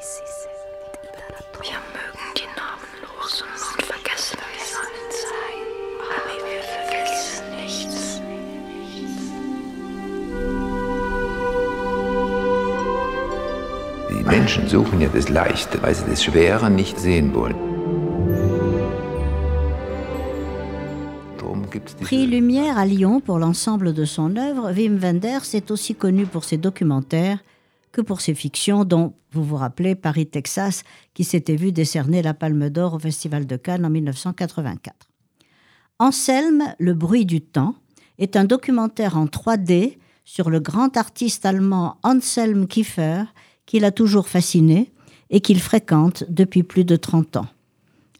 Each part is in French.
Wir die. Die Menschen Prix Lumière à Lyon pour l'ensemble de son œuvre, Wim Wenders est aussi connu pour ses documentaires que pour ses fictions, dont vous vous rappelez Paris, Texas, qui s'était vu décerner la Palme d'Or au Festival de Cannes en 1984. Anselme, Le bruit du temps, est un documentaire en 3D sur le grand artiste allemand Anselm Kiefer, qui l'a toujours fasciné et qu'il fréquente depuis plus de 30 ans.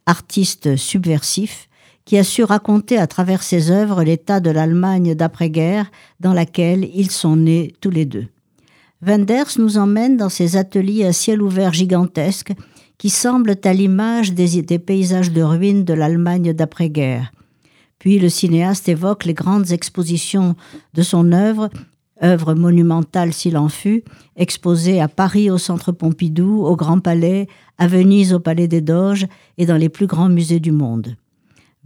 Artiste subversif qui a su raconter à travers ses œuvres l'état de l'Allemagne d'après-guerre dans laquelle ils sont nés tous les deux. Wenders nous emmène dans ses ateliers à ciel ouvert gigantesques qui semblent à l'image des, des paysages de ruines de l'Allemagne d'après-guerre. Puis le cinéaste évoque les grandes expositions de son œuvre, œuvre monumentale s'il en fut, exposée à Paris au Centre Pompidou, au Grand Palais, à Venise au Palais des Doges et dans les plus grands musées du monde.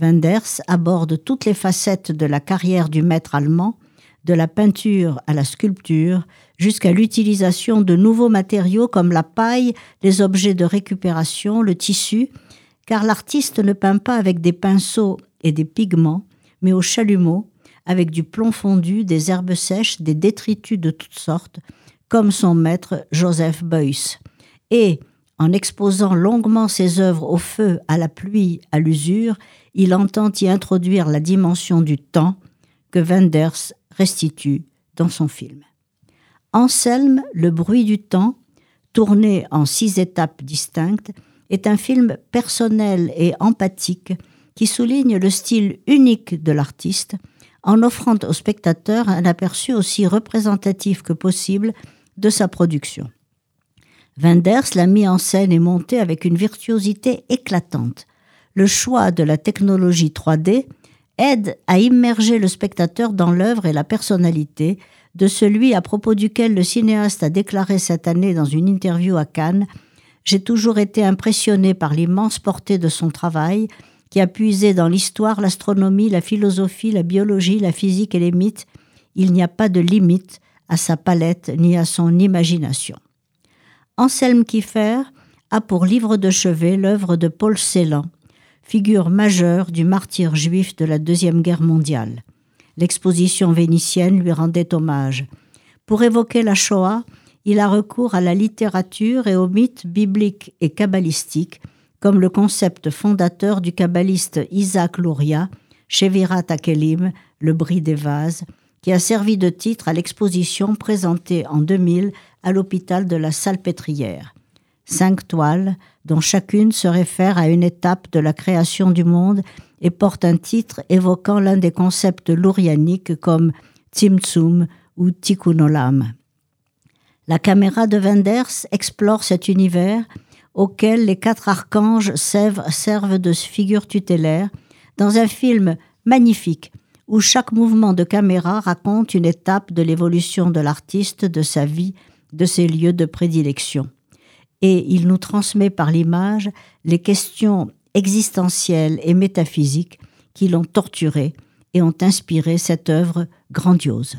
Wenders aborde toutes les facettes de la carrière du maître allemand, de la peinture à la sculpture, jusqu'à l'utilisation de nouveaux matériaux comme la paille, les objets de récupération, le tissu, car l'artiste ne peint pas avec des pinceaux et des pigments, mais au chalumeau, avec du plomb fondu, des herbes sèches, des détritus de toutes sortes, comme son maître Joseph Beuys. Et, en exposant longuement ses œuvres au feu, à la pluie, à l'usure, il entend y introduire la dimension du temps que Wenders restitue dans son film. Anselme, Le bruit du temps, tourné en six étapes distinctes, est un film personnel et empathique qui souligne le style unique de l'artiste en offrant au spectateur un aperçu aussi représentatif que possible de sa production. Wenders l'a mis en scène et monté avec une virtuosité éclatante. Le choix de la technologie 3D aide à immerger le spectateur dans l'œuvre et la personnalité de celui à propos duquel le cinéaste a déclaré cette année dans une interview à Cannes J'ai toujours été impressionné par l'immense portée de son travail qui a puisé dans l'histoire, l'astronomie, la philosophie, la biologie, la physique et les mythes. Il n'y a pas de limite à sa palette ni à son imagination. Anselme Kiefer a pour livre de chevet l'œuvre de Paul Celan, figure majeure du martyr juif de la Deuxième Guerre mondiale. L'exposition vénitienne lui rendait hommage. Pour évoquer la Shoah, il a recours à la littérature et aux mythes bibliques et kabbalistiques, comme le concept fondateur du kabbaliste Isaac Luria, Shevirat Akelim, le bris des vases, qui a servi de titre à l'exposition présentée en 2000 à l'hôpital de la Salpêtrière. Cinq toiles, dont chacune se réfère à une étape de la création du monde et porte un titre évoquant l'un des concepts lourianiques comme Tzimtzum ou Tikkun Olam. La caméra de Wenders explore cet univers auquel les quatre archanges servent, servent de figure tutélaire dans un film magnifique où chaque mouvement de caméra raconte une étape de l'évolution de l'artiste, de sa vie, de ses lieux de prédilection. Et il nous transmet par l'image les questions existentielles et métaphysiques qui l'ont torturé et ont inspiré cette œuvre grandiose.